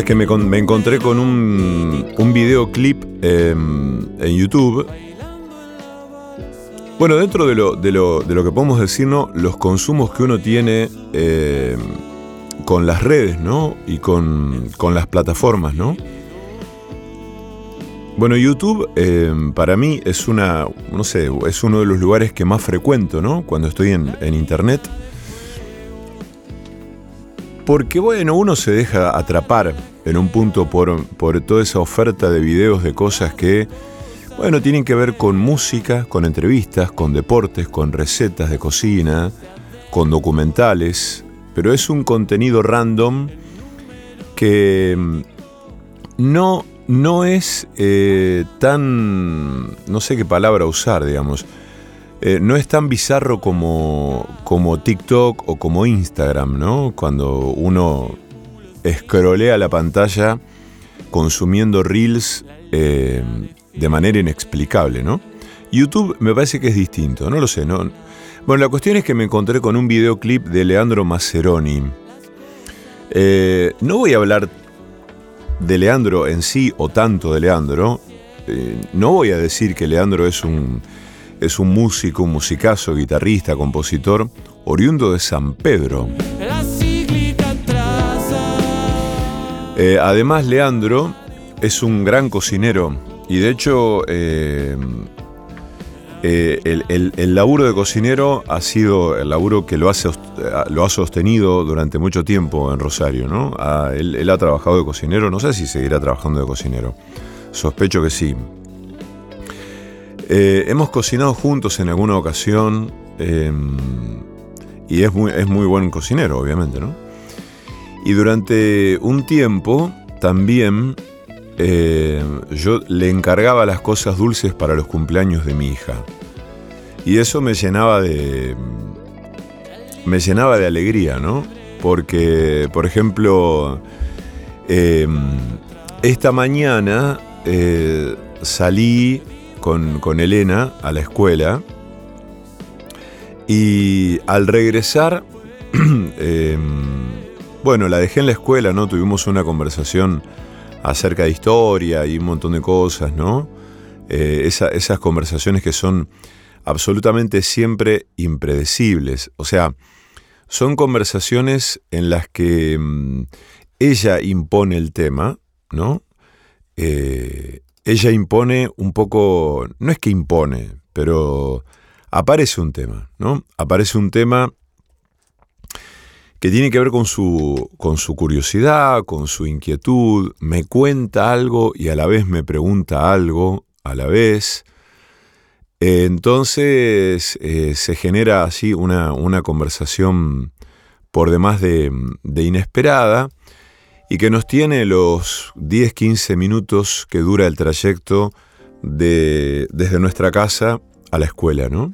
es que me, con- me encontré con un, un videoclip em, en YouTube. Bueno, dentro de lo, de lo, de lo que podemos decir, ¿no? Los consumos que uno tiene em, con las redes, ¿no? Y con, con las plataformas, ¿no? Bueno, YouTube em, para mí es una, no sé, es uno de los lugares que más frecuento, ¿no? Cuando estoy en, en internet. Porque bueno, uno se deja atrapar en un punto por, por toda esa oferta de videos de cosas que, bueno, tienen que ver con música, con entrevistas, con deportes, con recetas de cocina, con documentales, pero es un contenido random que mm, no, no es eh, tan, no sé qué palabra usar, digamos, eh, no es tan bizarro como, como TikTok o como Instagram, ¿no? Cuando uno escrolea la pantalla consumiendo reels eh, de manera inexplicable, ¿no? YouTube me parece que es distinto, no lo sé, ¿no? Bueno, la cuestión es que me encontré con un videoclip de Leandro Maceroni. Eh, no voy a hablar de Leandro en sí o tanto de Leandro. No voy a decir que Leandro es un, es un músico, un musicazo, guitarrista, compositor, oriundo de San Pedro. Eh, además, Leandro es un gran cocinero y de hecho eh, eh, el, el- el laburo de cocinero ha sido el laburo que lo ha, sos- lo ha sostenido durante mucho tiempo en Rosario. ¿no? Ah, él, él ha trabajado de cocinero, no sé si seguirá trabajando de cocinero. Sospecho que sí. Eh, hemos cocinado juntos en alguna ocasión eh, y es muy, buen cocinero, obviamente, ¿no? Y durante un tiempo también eh, yo le encargaba las cosas dulces para los cumpleaños de mi hija. Y eso me llenaba de. me llenaba de alegría, ¿no? Porque, por ejemplo, eh, esta mañana eh, salí con, con Elena a la escuela y al regresar, eh, bueno, la dejé en la escuela, ¿no? Tuvimos una conversación acerca de historia y un montón de cosas, ¿no? Eh, esa- esas conversaciones que son absolutamente siempre impredecibles. O sea, son conversaciones en las que mm, ella impone el tema, ¿no? Eh, ella impone un poco, no es que impone, pero aparece un tema, ¿no? Aparece un tema que tiene que ver con su, con su curiosidad, con su inquietud, me cuenta algo y a la vez me pregunta algo a la vez. Entonces eh, se genera así una, una conversación por demás de, de inesperada y que nos tiene los 10-15 minutos que dura el trayecto de, desde nuestra casa a la escuela, ¿no?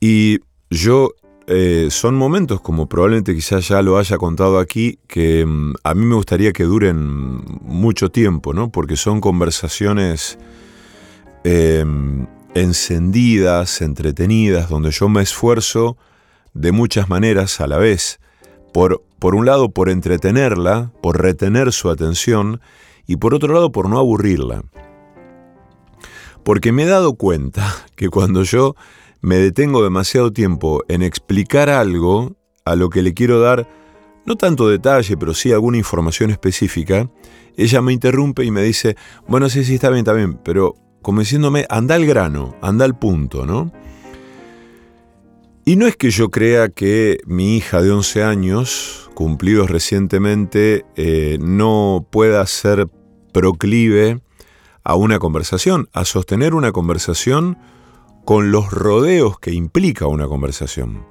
Y yo, eh, son momentos, como probablemente quizás ya lo haya contado aquí, que mm, a mí me gustaría que duren mucho tiempo, ¿no? Porque son conversaciones eh, encendidas, entretenidas, donde yo me esfuerzo de muchas maneras a la vez. Por, por un lado, por entretenerla, por retener su atención, y por otro lado, por no aburrirla. Porque me he dado cuenta que cuando yo me detengo demasiado tiempo en explicar algo a lo que le quiero dar, no tanto detalle, pero sí alguna información específica, ella me interrumpe y me dice, bueno, sí, sí, está bien, está bien, pero como diciéndome, anda al grano, anda al punto, ¿no? Y no es que yo crea que mi hija de 11 años, cumplidos recientemente, eh, no pueda ser proclive a una conversación, a sostener una conversación con los rodeos que implica una conversación.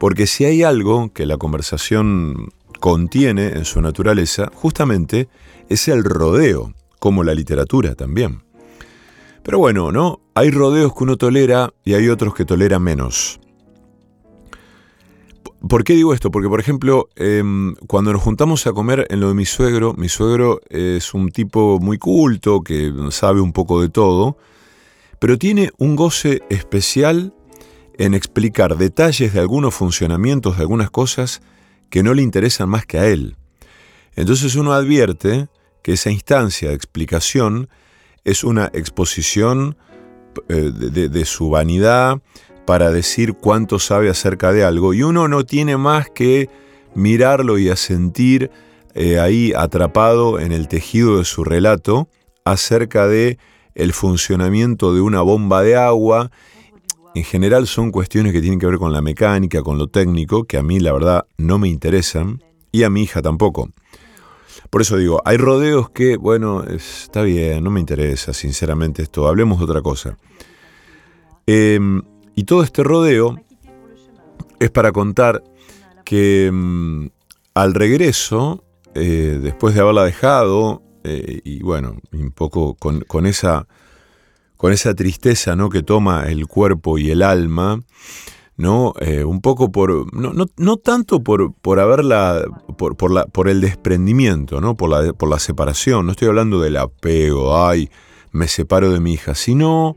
Porque si hay algo que la conversación contiene en su naturaleza, justamente es el rodeo, como la literatura también. Pero bueno, ¿no? Hay rodeos que uno tolera y hay otros que tolera menos. ¿Por qué digo esto? Porque, por ejemplo, eh, cuando nos juntamos a comer en lo de mi suegro, mi suegro es un tipo muy culto, que sabe un poco de todo, pero tiene un goce especial en explicar detalles de algunos funcionamientos de algunas cosas que no le interesan más que a él. Entonces uno advierte que esa instancia de explicación es una exposición eh, de, su vanidad para decir cuánto sabe acerca de algo y uno no tiene más que mirarlo y asentir eh, ahí atrapado en el tejido de su relato acerca de el funcionamiento de una bomba de agua. En general son cuestiones que tienen que ver con la mecánica, con lo técnico, que a mí la verdad no me interesan y a mi hija tampoco. Por eso digo, hay rodeos que, bueno, está bien, no me interesa sinceramente esto, hablemos de otra cosa. Em, y todo este rodeo es para contar que em, al regreso, eh, después de haberla dejado, eh, y bueno, un poco con, esa, con esa tristeza ¿no? que toma el cuerpo y el alma, ¿no? Eh, un poco por. No, no, tanto por, por haberla. Por, por, la, por el desprendimiento, ¿no? Por la, por la separación. No estoy hablando del apego, ay, me separo de mi hija, sino.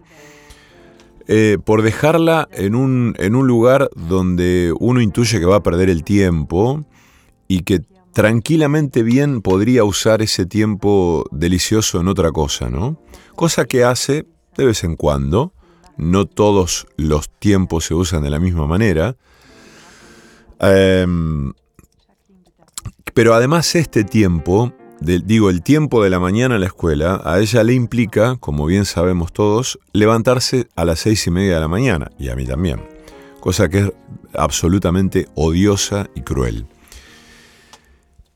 Eh, por dejarla en un, en un lugar donde uno intuye que va a perder el tiempo y que tranquilamente bien podría usar ese tiempo delicioso en otra cosa, ¿no? Cosa que hace de vez en cuando, no todos los tiempos se usan de la misma manera, em, pero además este tiempo, digo, el tiempo de la mañana en la escuela, a ella le implica, como bien sabemos todos, levantarse a las seis y media de la mañana, y a mí también, cosa que es absolutamente odiosa y cruel.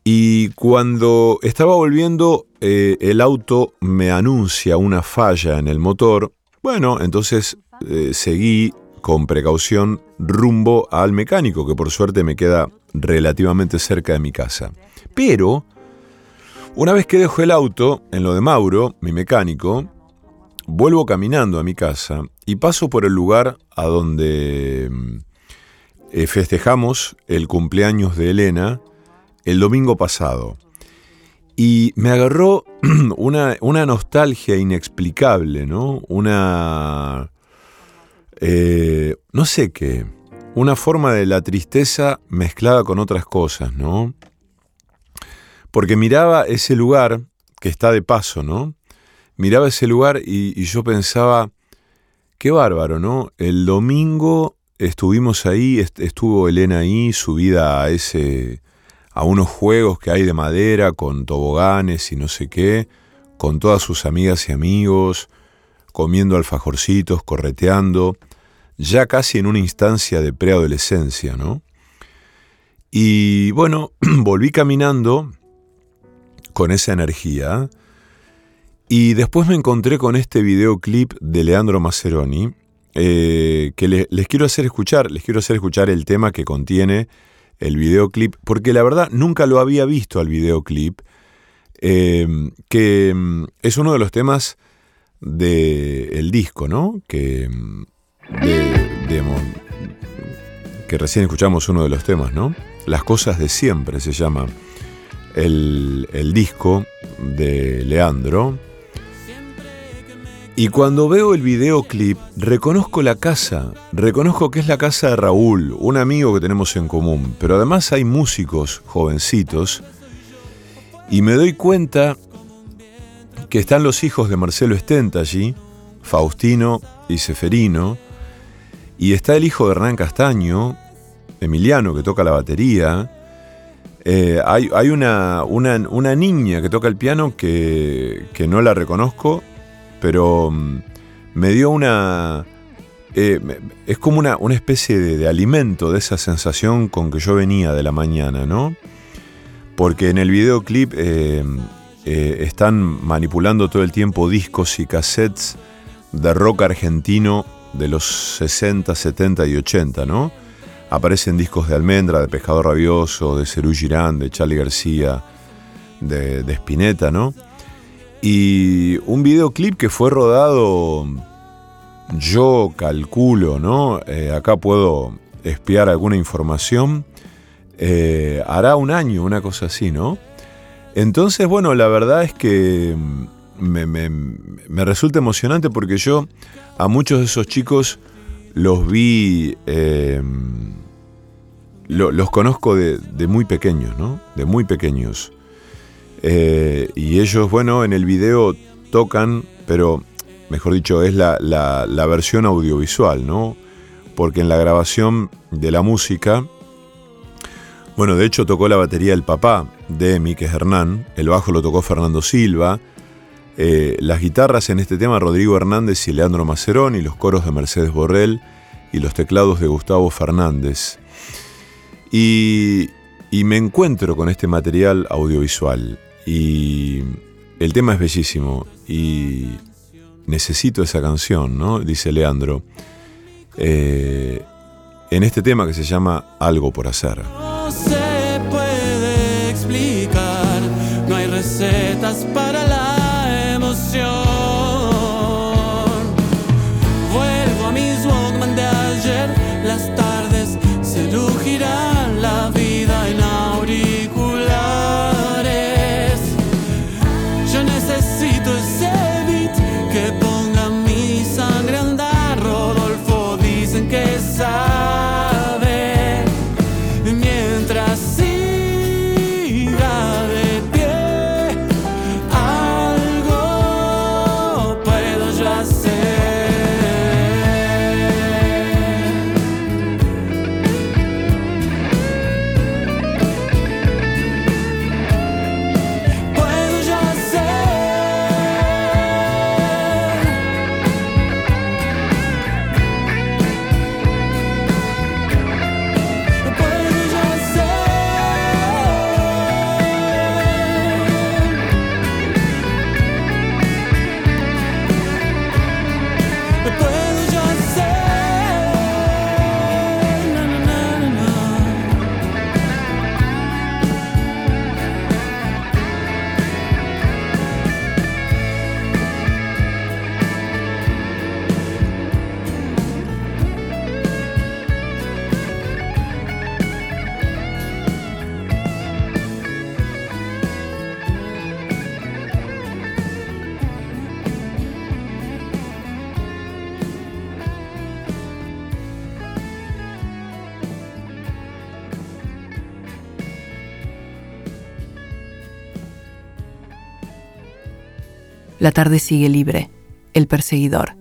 Y cuando estaba volviendo, eh, el auto me anuncia una falla en el motor. Bueno, entonces eh, seguí con precaución rumbo al mecánico, que por suerte me queda relativamente cerca de mi casa. Pero, una vez que dejo el auto en lo de Mauro, mi mecánico, vuelvo caminando a mi casa y paso por el lugar a donde eh, festejamos el cumpleaños de Elena el domingo pasado. Y me agarró una, una nostalgia inexplicable, ¿no? Una... Eh, no sé qué. Una forma de la tristeza mezclada con otras cosas, ¿no? Porque miraba ese lugar, que está de paso, ¿no? Miraba ese lugar y, yo pensaba, qué bárbaro, ¿no? El domingo estuvimos ahí, estuvo Elena ahí, subida a ese, a unos juegos que hay de madera con toboganes y no sé qué, con todas sus amigas y amigos, comiendo alfajorcitos, correteando, ya casi en una instancia de preadolescencia, ¿no? Y bueno, volví caminando con esa energía y después me encontré con este videoclip de Leandro Maceroni eh, que les quiero hacer escuchar, les quiero hacer escuchar el tema que contiene el videoclip, porque la verdad nunca lo había visto al videoclip, em, que em, es uno de los temas del disco, ¿no? Que, em, que recién escuchamos uno de los temas, ¿no? Las cosas de siempre se llama el, disco de Leandro. Y cuando veo el videoclip, reconozco la casa, reconozco que es la casa de Raúl, un amigo que tenemos en común, pero además hay músicos jovencitos, y me doy cuenta que están los hijos de Marcelo Estenta Faustino y Seferino, y está el hijo de Hernán Castaño, Emiliano, que toca la batería, eh, hay, una, una, niña que toca el piano que, no la reconozco pero mm, me dio una... Eh, es como una, una especie de, alimento de esa sensación con que yo venía de la mañana, ¿no? Porque en el videoclip eh, están manipulando todo el tiempo discos y cassettes de rock argentino de los 60, 70 y 80, ¿no? Aparecen discos de Almendra, de Pescador Rabioso, de Cerú Girán, de Charlie García, de, de Spinetta, ¿no? Y un videoclip que fue rodado, yo calculo, ¿no? Eh, acá puedo espiar alguna información. Eh, hará un año, una cosa así, ¿no? Entonces, bueno, la verdad es que me, resulta emocionante porque yo a muchos de esos chicos los vi, eh, lo- los conozco de, muy pequeños, ¿no? De muy pequeños. Eh, y ellos, bueno, en el video tocan, pero mejor dicho, es la, versión audiovisual, ¿no? Porque en la grabación de la música, bueno, de hecho tocó la batería el papá de Emi, Hernán, el bajo lo tocó Fernando Silva, eh, las guitarras en este tema Rodrigo Hernández y Leandro Macerón, y los coros de Mercedes Borrell, y los teclados de Gustavo Fernández. Y, me encuentro con este material audiovisual, y el tema es bellísimo, y necesito esa canción, ¿no? Dice Leandro. Eh, en este tema que se llama Algo por hacer. No se puede explicar, no hay recetas para La tarde sigue libre. El perseguidor.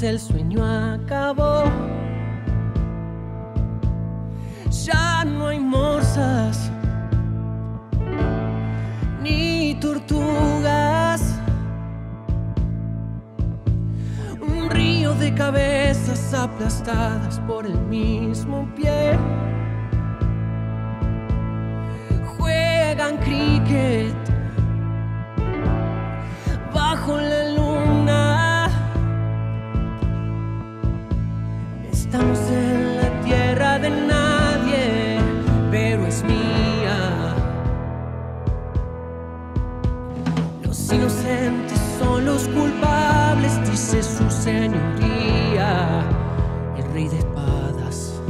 Jardines, el sueño acabó. Ya no hay morsas ni tortugas. Un río de cabezas aplastadas por el mismo pie. Juegan cricket señoría, el rey de espadas.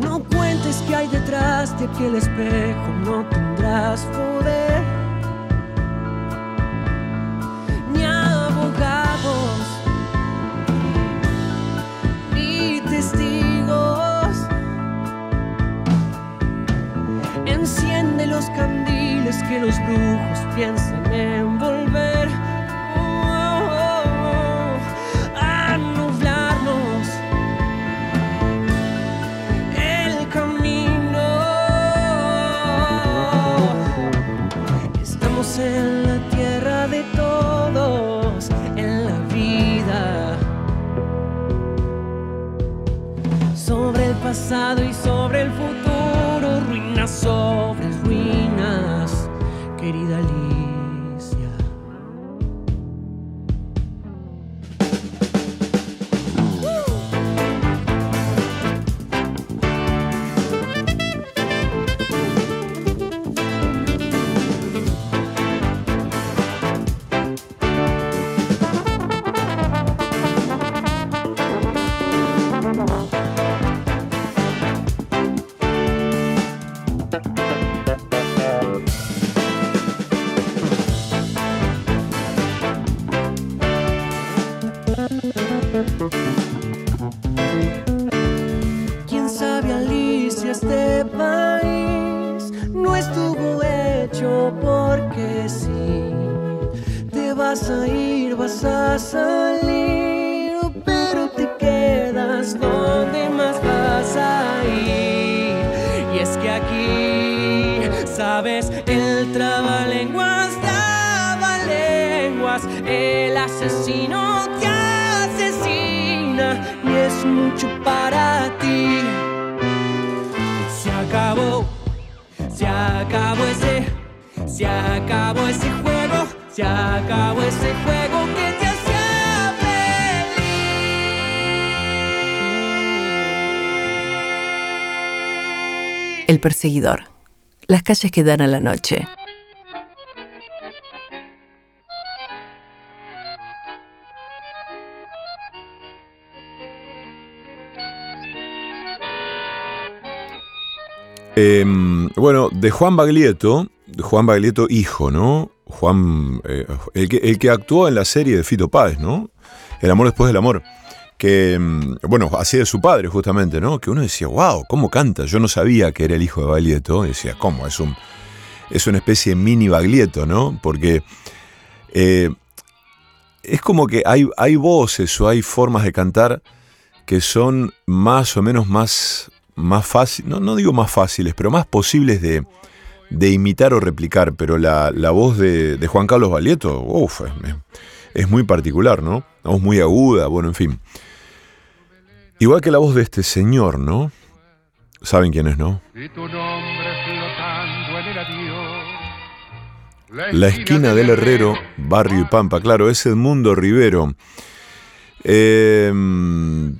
No cuentes que hay detrás de aquel espejo, no tendrás poder. Ni abogados, ni testigos. Enciende los candiles que los brujos piensan envolver. Oh, oh, oh, a nublarnos el camino. Estamos en la tierra de todos, en la vida. Sobre el pasado y sobre el futuro, ruinas sobre ruinas, querida Las calles que dan a la noche. Eh, bueno, de Juan Baglietto, Juan Baglietto hijo, ¿no? Juan, eh, el, que, el que actuó en la serie de Fito Páez, ¿no? El amor después del amor. Que, mm, bueno, hacía de su padre justamente, ¿no? Que uno decía, wow, ¿cómo canta? Yo no sabía que era el hijo de Baglietto. Decía, ¿cómo? Es, un, es una especie de mini Baglietto, ¿no? Porque eh, es como que hay, hay voces o hay formas de cantar que son más o menos más, más fáciles, no, no digo más fáciles, pero más posibles de, de imitar o replicar. Pero la, la voz de, de, Juan Carlos Baglietto, uff, es, es, muy particular, ¿no? Una voz muy aguda, bueno, en fin. Igual que la voz de este señor, ¿no? ¿Saben quién es, no? La esquina del Herrero, Barrio y Pampa, claro, es Edmundo Rivero. Em,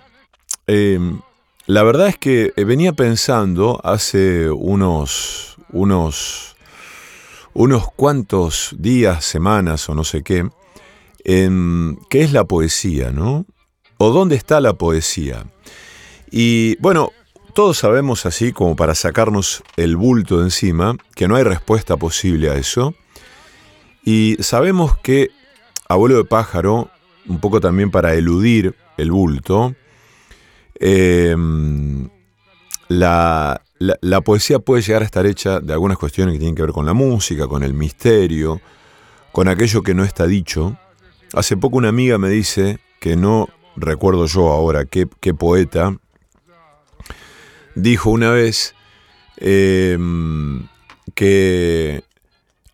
em, la verdad es que venía pensando hace unos, unos, unos cuantos días, semanas o no sé qué, en qué es la poesía, ¿no? O dónde está la poesía. Y bueno, todos sabemos así como para sacarnos el bulto de encima, que no hay respuesta posible a eso. Y sabemos que Abuelo de Pájaro, un poco también para eludir el bulto, em, la, la, poesía puede llegar a estar hecha de algunas cuestiones que tienen que ver con la música, con el misterio, con aquello que no está dicho. Hace poco una amiga me dice, que no recuerdo yo ahora qué, poeta, dijo una vez em, que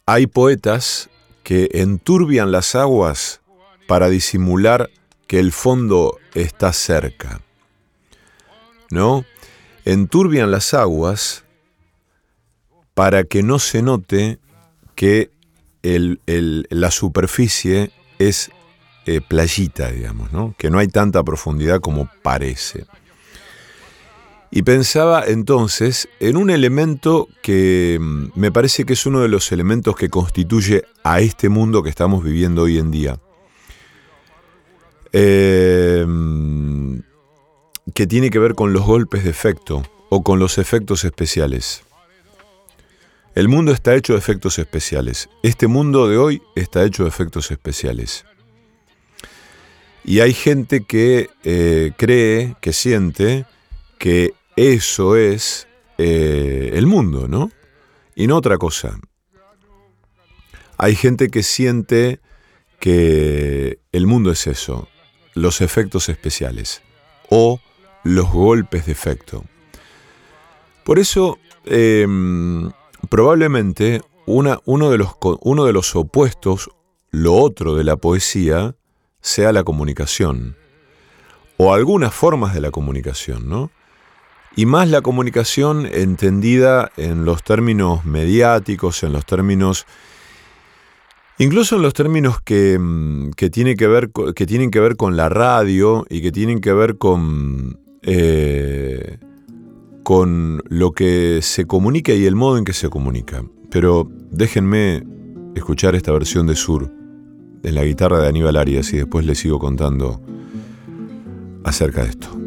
hay poetas que enturbian las aguas para disimular que el fondo está cerca. ¿No? Enturbian las aguas para que no se note que la superficie es eh, playita, digamos, ¿no? que no hay tanta profundidad como parece. Y pensaba entonces en un elemento que mm, me parece que es uno de los elementos que constituye a este mundo que estamos viviendo hoy en día. Em, que tiene que ver con los golpes de efecto o con los efectos especiales. El mundo está hecho de efectos especiales. Este mundo de hoy está hecho de efectos especiales. Y hay gente que eh, cree, que siente, que eso es eh, el mundo, ¿no? Y no otra cosa. Hay gente que siente que el mundo es eso, los efectos especiales o los golpes de efecto. Por eso, em, probablemente uno, de los, uno de los opuestos, lo otro de la poesía, sea la comunicación o algunas formas de la comunicación, ¿no? y más la comunicación entendida en los términos mediáticos, en los términos, incluso en los términos que, mm, que, que, ver, que tienen que ver con la radio y que tienen que ver con, eh, con lo que se comunica y el modo en que se comunica. Pero déjenme escuchar esta versión de Sur en la guitarra de Aníbal Arias y después les sigo contando acerca de esto.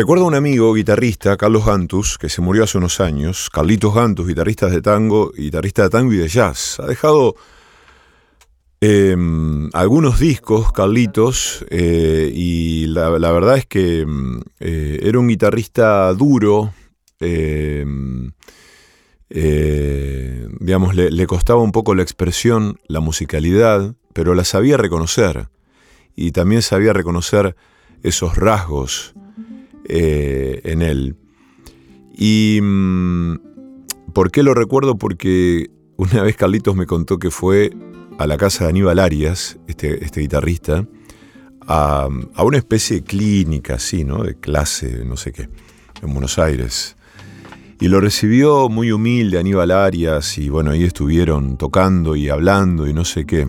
Recuerdo a un amigo guitarrista, Carlos Gantus, que se murió hace unos años. Carlitos Gantus, guitarrista de tango, guitarrista de tango y de jazz. Ha dejado em, algunos discos, Carlitos, eh, y la, verdad es que em, eh, era un guitarrista duro. Em, eh, digamos, le costaba un poco la expresión, la musicalidad, pero la sabía reconocer. Y también sabía reconocer esos rasgos eh, en él. ¿Y mm, por qué lo recuerdo? Porque una vez Carlitos me contó que fue a la casa de Aníbal Arias, este, este guitarrista, a, una especie de clínica así, ¿no? De clase, no sé qué, en Buenos Aires. Y lo recibió muy humilde Aníbal Arias y bueno, ahí estuvieron tocando y hablando y no sé qué.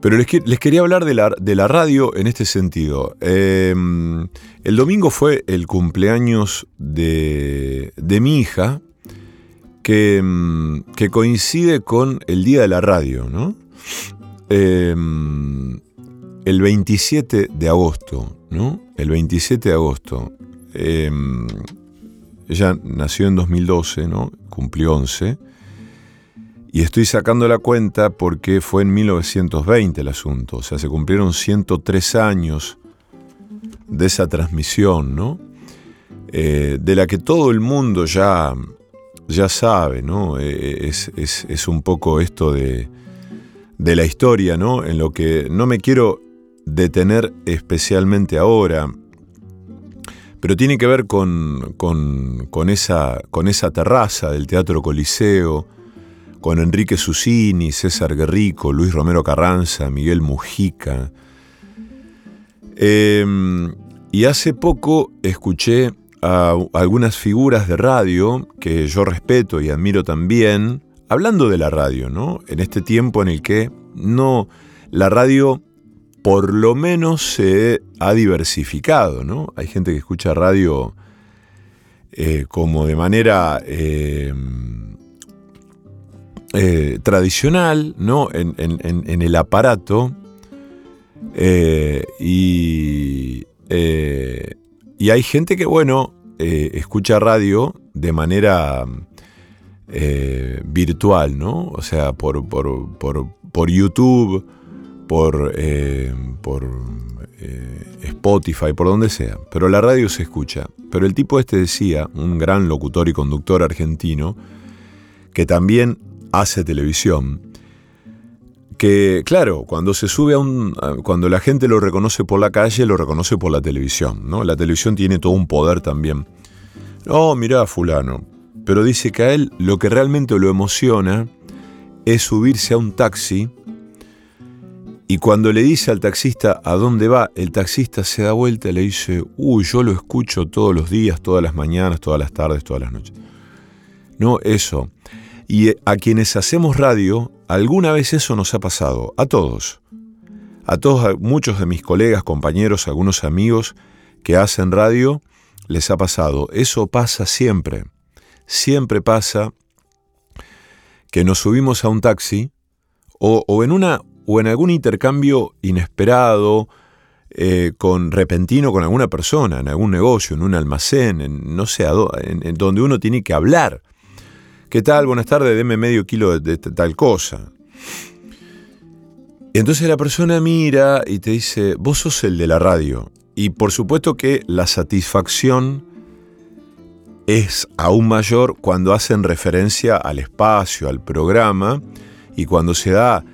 Pero les, quería hablar de la, radio en este sentido. Em, el domingo fue el cumpleaños de, mi hija, em, que, coincide con el Día de la Radio, ¿no? Em, el 27 de agosto, ¿no? El 27 de agosto. ella nació en 2012, ¿no? Cumplió 11. Y estoy sacando la cuenta porque fue en 1920 el asunto, o sea, se cumplieron 103 años de esa transmisión, ¿no? Eh, de la que todo el mundo ya, ya sabe, ¿no? Eh, es, un poco esto de, de la historia, ¿no? En lo que no me quiero detener especialmente ahora, pero tiene que ver con, con, esa, con esa terraza del Teatro Coliseo, con Enrique Susini, César Guerrico, Luis Romero Carranza, Miguel Mujica. Em, y hace poco escuché a algunas figuras de radio que yo respeto y admiro también, hablando de la radio, ¿no? En este tiempo en el que no la radio por lo menos se ha diversificado, ¿no? Hay gente que escucha radio eh, como de manera em, eh, tradicional, ¿no? En, el aparato. Eh, y, eh, y, hay gente que, bueno, escucha radio de manera virtual, ¿no? O sea, por, por, por, YouTube, por, por Spotify, por donde sea. Pero la radio se escucha. Pero el tipo este decía, un gran locutor y conductor argentino, que también hace televisión, que claro, cuando se sube a un. cuando la gente lo reconoce por la calle, lo reconoce por la televisión, ¿no? La televisión tiene todo un poder también. Oh, mirá, fulano. Pero dice que a él lo que realmente lo emociona es subirse a un taxi y cuando le dice al taxista a dónde va, el taxista se da vuelta y le dice, uy, yo lo escucho todos los días, todas las mañanas, todas las tardes, todas las noches. No, eso. Y a quienes hacemos radio, alguna vez eso nos ha pasado, a todos. A todos, muchos de mis colegas, compañeros, algunos amigos que hacen radio, les ha pasado. Eso pasa siempre. Siempre pasa que nos subimos a un taxi o, en, una, o en algún intercambio inesperado, eh, con repentino con alguna persona, en algún negocio, en un almacén, en no sé, en donde uno tiene que hablar ¿Qué tal? Buenas tardes, deme medio kilo de, tal cosa. Entonces la persona mira y te dice, vos sos el de la radio. Y por supuesto que la satisfacción es aún mayor cuando hacen referencia al espacio, al programa, y cuando se da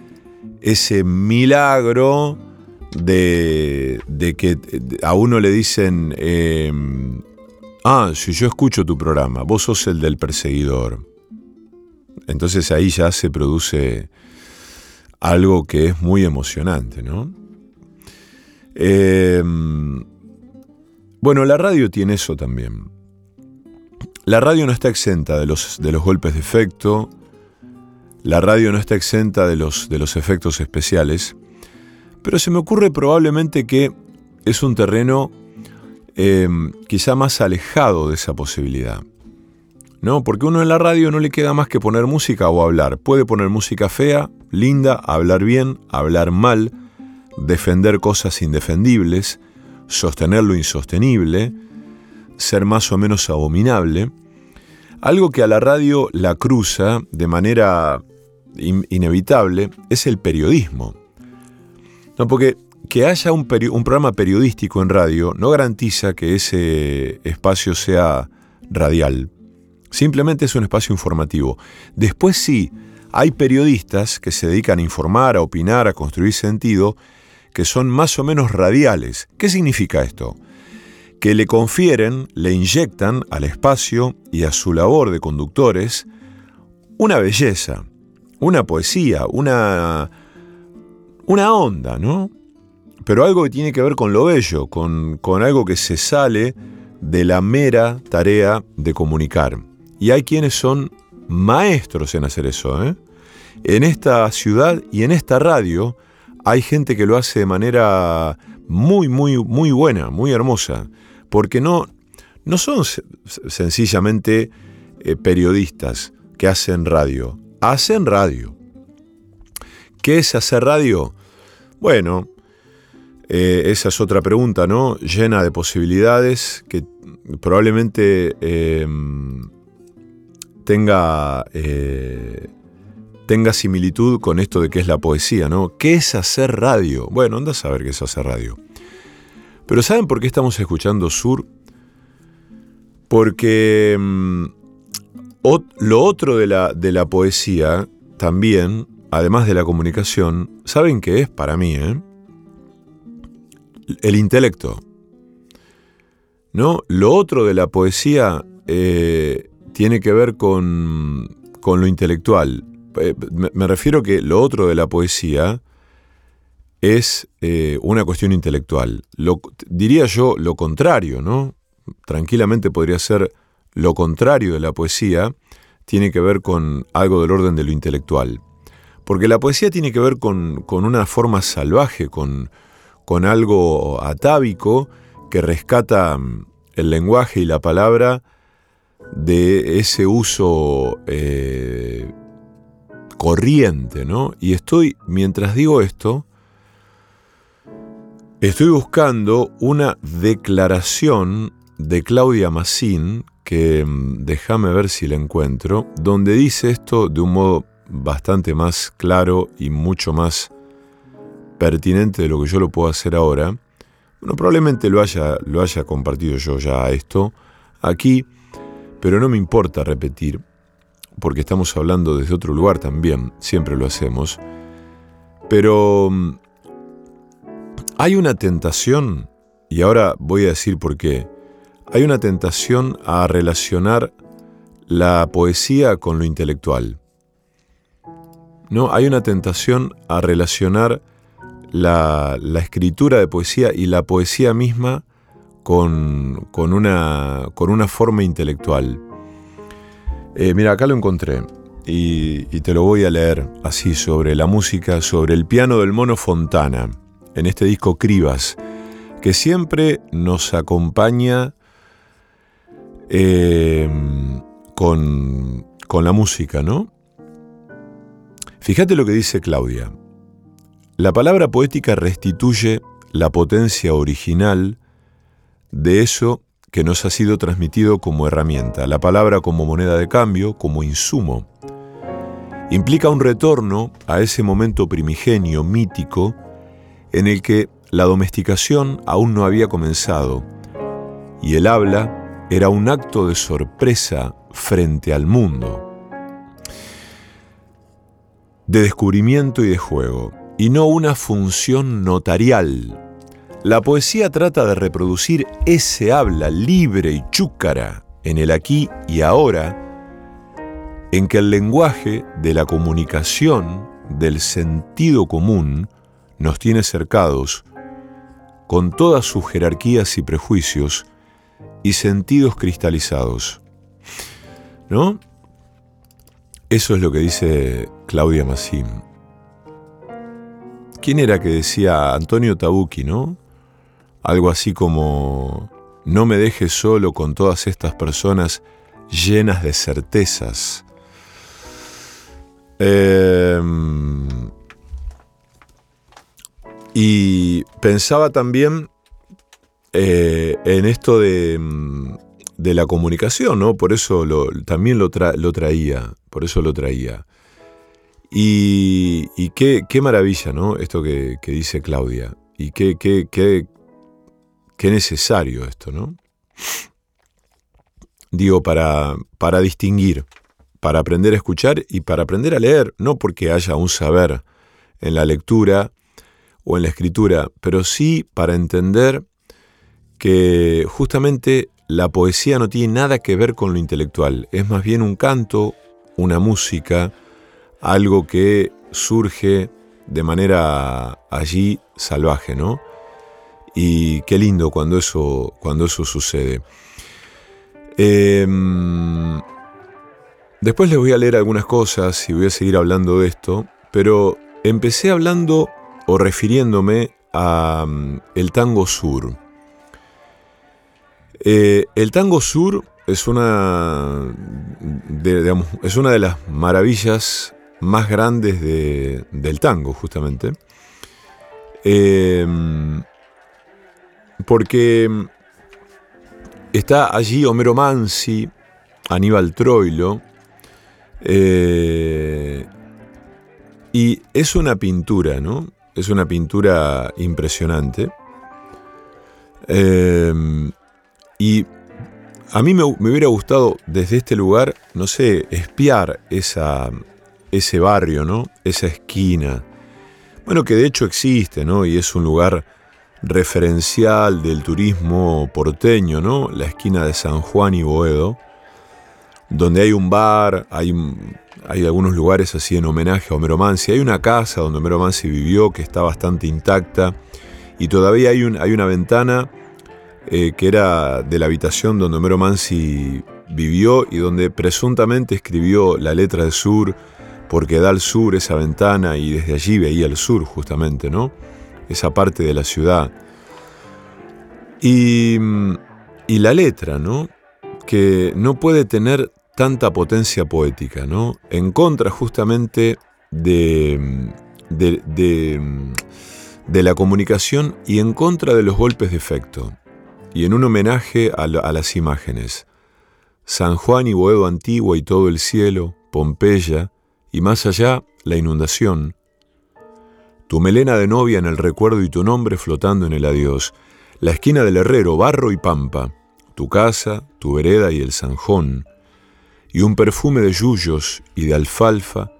ese milagro de, que a uno le dicen, em, ah, si yo escucho tu programa, vos sos el del perseguidor. Entonces ahí ya se produce algo que es muy emocionante, ¿no? Em, bueno, la radio tiene eso también. La radio no está exenta de los, de los golpes de efecto, la radio no está exenta de los, de los efectos especiales, pero se me ocurre probablemente que es un terreno em, quizá más alejado de esa posibilidad. ¿No? Porque uno en la radio no le queda más que poner música o hablar. Puede poner música fea, linda, hablar bien, hablar mal, defender cosas indefendibles, sostener lo insostenible, ser más o menos abominable, algo que a la radio la cruza de manera inevitable es el periodismo. No, porque que haya un, un, programa periodístico en radio no garantiza que ese espacio sea radial. Simplemente es un espacio informativo. Después sí, hay periodistas que se dedican a informar, a opinar, a construir sentido, que son más o menos radiales. ¿Qué significa esto? Que le confieren, le inyectan al espacio y a su labor de conductores una belleza, una poesía, una, una onda, ¿no? Pero algo que tiene que ver con lo bello, con, con algo que se sale de la mera tarea de comunicar. Y hay quienes son maestros en hacer eso. ¿eh? En esta ciudad y en esta radio hay gente que lo hace de manera muy, muy, muy buena, muy hermosa, porque no, no son sencillamente eh, periodistas que hacen radio, hacen radio. ¿Qué es hacer radio? Bueno, eh, esa es otra pregunta, ¿no? Llena de posibilidades que probablemente tenga, eh, tenga similitud con esto de qué es la poesía, ¿no? ¿Qué es hacer radio? Bueno, anda a saber qué es hacer radio. Pero ¿saben por qué estamos escuchando Sur? Porque mm, lo otro de la, de la poesía también, además de la comunicación, ¿saben qué es para mí? Eh? El intelecto. ¿No? Lo otro de la poesía eh, tiene que ver con, lo intelectual. Eh, me, refiero que lo otro de la poesía es eh, una cuestión intelectual. Diría yo lo contrario, ¿no? Tranquilamente podría ser lo contrario de la poesía, tiene que ver con algo del orden de lo intelectual. Porque la poesía tiene que ver con, una forma salvaje, con, con algo atávico que rescata mm, el lenguaje y la palabra de ese uso eh, corriente, ¿no? Y estoy, mientras digo esto, estoy buscando una declaración de Claudia Massín, que mm, déjame ver si la encuentro, donde dice esto de un modo bastante más claro y mucho más pertinente de lo que yo lo puedo hacer ahora. Bueno, probablemente lo haya, lo haya compartido yo ya esto aquí, pero no me importa repetir, porque estamos hablando desde otro lugar también, siempre lo hacemos. Pero mm, hay una tentación, y ahora voy a decir por qué, hay una tentación a relacionar la poesía con lo intelectual. No, hay una tentación a relacionar la, la escritura de poesía y la poesía misma con, una, con una forma intelectual. Eh, mira, acá lo encontré y, y, te lo voy a leer así sobre la música, sobre el piano del mono Fontana, en este disco Cribas, que siempre nos acompaña eh, con, con la música, ¿no? Fíjate lo que dice Claudia. La palabra poética restituye la potencia original de eso que nos ha sido transmitido como herramienta, la palabra como moneda de cambio, como insumo. Implica un retorno a ese momento primigenio, mítico, en el que la domesticación aún no había comenzado y el habla era un acto de sorpresa frente al mundo, de descubrimiento y de juego, y no una función notarial la poesía trata de reproducir ese habla libre y chúcara en el aquí y ahora, en que el lenguaje de la comunicación, del sentido común, nos tiene cercados con todas sus jerarquías y prejuicios y sentidos cristalizados. ¿No? Eso es lo que dice Claudia Massim. ¿Quién era que decía Antonio Tabucchi, no? Algo así como, no me dejes solo con todas estas personas llenas de certezas. Em, y pensaba también eh, en esto de, mm, de, la comunicación, ¿no? Por eso también lo, traía, por eso lo traía. Y, y qué, qué, maravilla, ¿no? Esto que, que dice Claudia. Y qué, qué, qué, qué necesario esto, ¿no? Digo, para, para distinguir, para aprender a escuchar y para aprender a leer, no porque haya un saber en la lectura o en la escritura, pero sí para entender que justamente la poesía no tiene nada que ver con lo intelectual, es más bien un canto, una música, algo que surge de manera allí salvaje, ¿no? Y qué lindo cuando eso, cuando eso sucede. Em, después les voy a leer algunas cosas y voy a seguir hablando de esto, pero empecé hablando o refiriéndome a mm, el tango sur. Eh, el tango sur es una, de, es una de las maravillas más grandes del tango, justamente. Em, porque está allí Homero Mansi, Aníbal Troilo, eh, y es una pintura, ¿no? Es una pintura impresionante. Em, y a mí me, hubiera gustado desde este lugar, no sé, espiar esa, ese barrio, ¿no? Esa esquina. Bueno, que de hecho existe, ¿no? Y es un lugar referencial del turismo porteño, ¿no? La esquina de San Juan y Boedo, donde hay un bar, hay, hay algunos lugares así en homenaje a Homero Mansi. Hay una casa donde Homero Mansi vivió que está bastante intacta y todavía hay, un, hay una ventana eh, que era de la habitación donde Homero Mansi vivió y donde presuntamente escribió la letra del sur porque da al sur esa ventana y desde allí veía el sur justamente, ¿no? Esa parte de la ciudad. Y, y la letra, ¿no? Que no puede tener tanta potencia poética, ¿no? En contra justamente de, de, de, la comunicación y en contra de los golpes de efecto. Y en un homenaje a, a las imágenes. San Juan y Boedo Antigua y todo el cielo, Pompeya, y más allá la inundación, tu melena de novia en el recuerdo y tu nombre flotando en el adiós, la esquina del herrero, barro y pampa, tu casa, tu vereda y el zanjón, y un perfume de yuyos y de alfalfa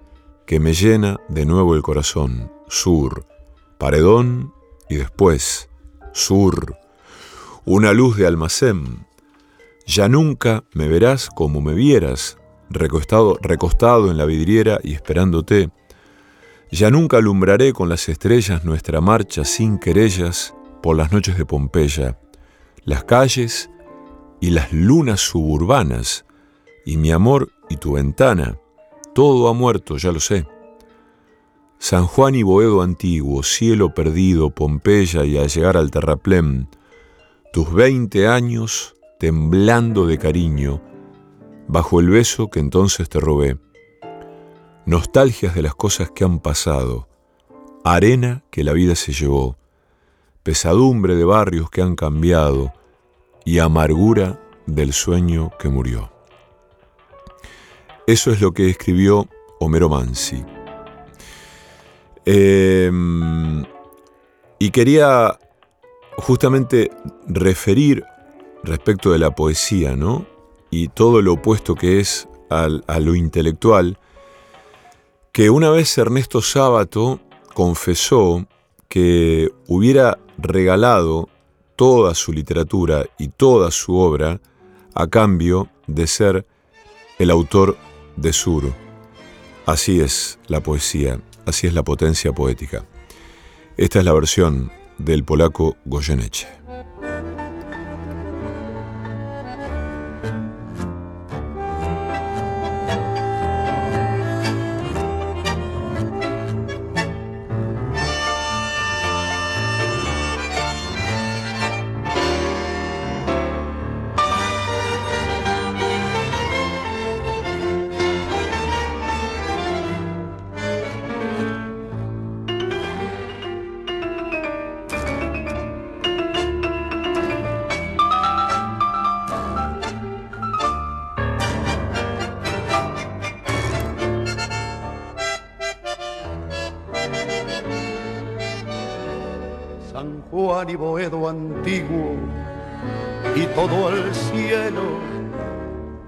que me llena de nuevo el corazón. Sur, paredón y después, sur, una luz de almacén. Ya nunca me verás como me vieras, recostado, recostado en la vidriera y esperándote ya nunca alumbraré con las estrellas nuestra marcha sin querellas por las noches de Pompeya, las calles y las lunas suburbanas, y mi amor y tu ventana, todo ha muerto, ya lo sé. San Juan y Boedo antiguo, cielo perdido, Pompeya y al llegar al terraplén, tus veinte años temblando de cariño, bajo el beso que entonces te robé nostalgias de las cosas que han pasado, arena que la vida se llevó, pesadumbre de barrios que han cambiado y amargura del sueño que murió. Eso es lo que escribió Homero Mansi. Em, y quería justamente referir respecto de la poesía, ¿no? Y todo lo opuesto que es a lo intelectual, que una vez Ernesto Sábato confesó que hubiera regalado toda su literatura y toda su obra a cambio de ser el autor de Sur. Así es la poesía, así es la potencia poética. Esta es la versión del polaco Goyeneche.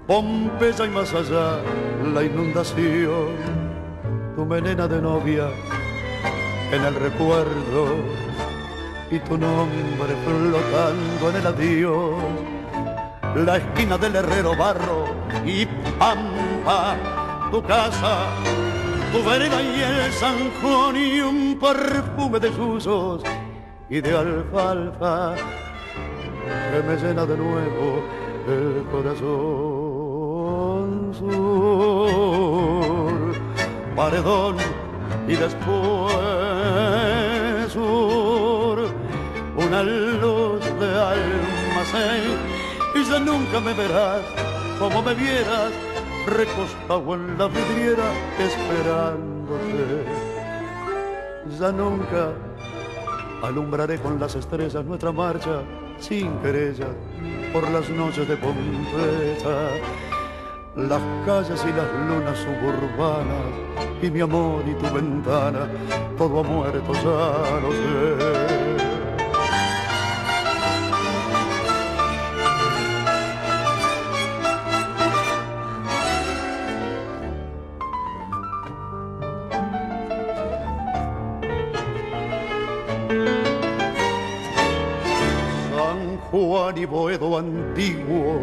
Pompeya y más allá la inundación, tu melena de novia en el recuerdo y tu nombre flotando en el adiós, la esquina del herrero barro y pampa, tu casa, tu vereda y el Juan y un perfume de susos y de alfalfa que me llena de nuevo el corazón paredón y después sur, una luz de almacén y ya nunca me verás como me vieras recostado en la vidriera esperándote. Ya nunca alumbraré con las estrellas nuestra marcha sin querella por las noches de Pompeya, las calles y las lunas suburbanas y mi amor y tu ventana, todo ha muerto, ya lo sé. Juan y Boedo antiguo,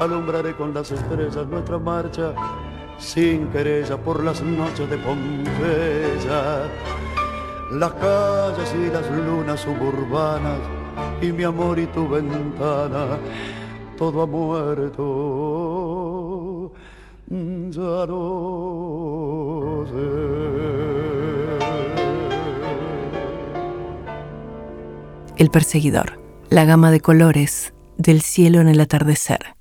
alumbraré con las estrellas nuestra marcha sin querella por las noches de Pompeya. Las calles y las lunas suburbanas y mi amor y tu ventana, todo ha muerto. Ya no El perseguidor, la gama de colores del cielo en el atardecer.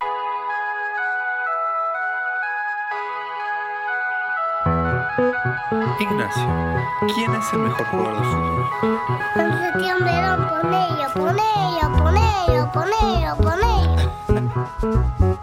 Es el mejor jugador de fútbol? Ponello, ponello, ponello, ponello, ponello.